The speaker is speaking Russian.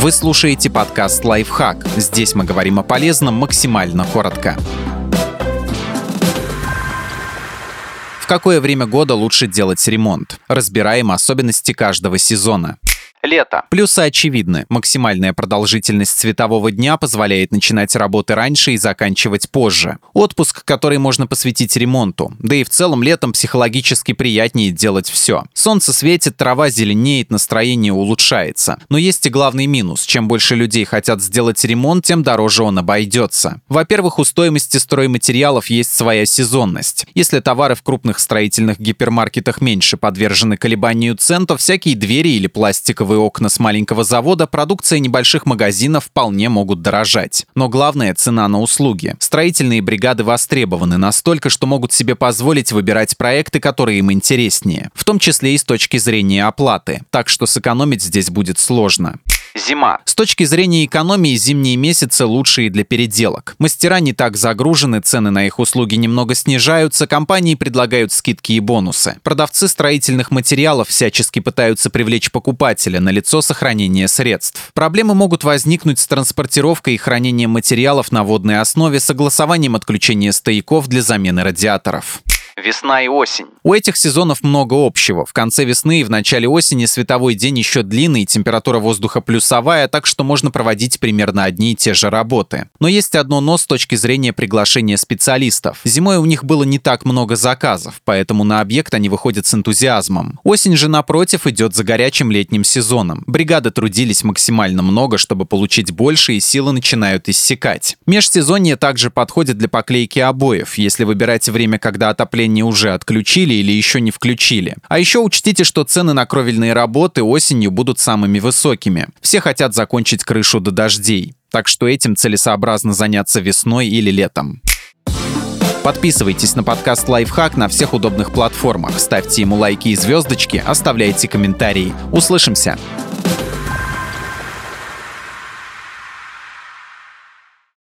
Вы слушаете подкаст «Лайфхак». Здесь мы говорим о полезном максимально коротко. В какое время года лучше делать ремонт? Разбираем особенности каждого сезона. Лето. Плюсы очевидны. Максимальная продолжительность светового дня позволяет начинать работы раньше и заканчивать позже. Отпуск, который можно посвятить ремонту. Да и в целом летом психологически приятнее делать все. Солнце светит, трава зеленеет, настроение улучшается. Но есть и главный минус. Чем больше людей хотят сделать ремонт, тем дороже он обойдется. Во-первых, у стоимости стройматериалов есть своя сезонность. Если товары в крупных строительных гипермаркетах меньше подвержены колебанию цен, то всякие двери или пластиковые окна с маленького завода, продукция небольших магазинов вполне могут дорожать. Но главное – цена на услуги. Строительные бригады востребованы настолько, что могут себе позволить выбирать проекты, которые им интереснее. В том числе и с точки зрения оплаты. Так что сэкономить здесь будет сложно. Зима. С точки зрения экономии, зимние месяцы лучшие для переделок. Мастера не так загружены, цены на их услуги немного снижаются, компании предлагают скидки и бонусы. Продавцы строительных материалов всячески пытаются привлечь покупателя на лицо сохранения средств. Проблемы могут возникнуть с транспортировкой и хранением материалов на водной основе, согласованием отключения стояков для замены радиаторов весна и осень. У этих сезонов много общего. В конце весны и в начале осени световой день еще длинный, температура воздуха плюсовая, так что можно проводить примерно одни и те же работы. Но есть одно но с точки зрения приглашения специалистов. Зимой у них было не так много заказов, поэтому на объект они выходят с энтузиазмом. Осень же, напротив, идет за горячим летним сезоном. Бригады трудились максимально много, чтобы получить больше, и силы начинают иссякать. Межсезонье также подходит для поклейки обоев. Если выбирать время, когда отопление отопление уже отключили или еще не включили. А еще учтите, что цены на кровельные работы осенью будут самыми высокими. Все хотят закончить крышу до дождей. Так что этим целесообразно заняться весной или летом. Подписывайтесь на подкаст «Лайфхак» на всех удобных платформах, ставьте ему лайки и звездочки, оставляйте комментарии. Услышимся!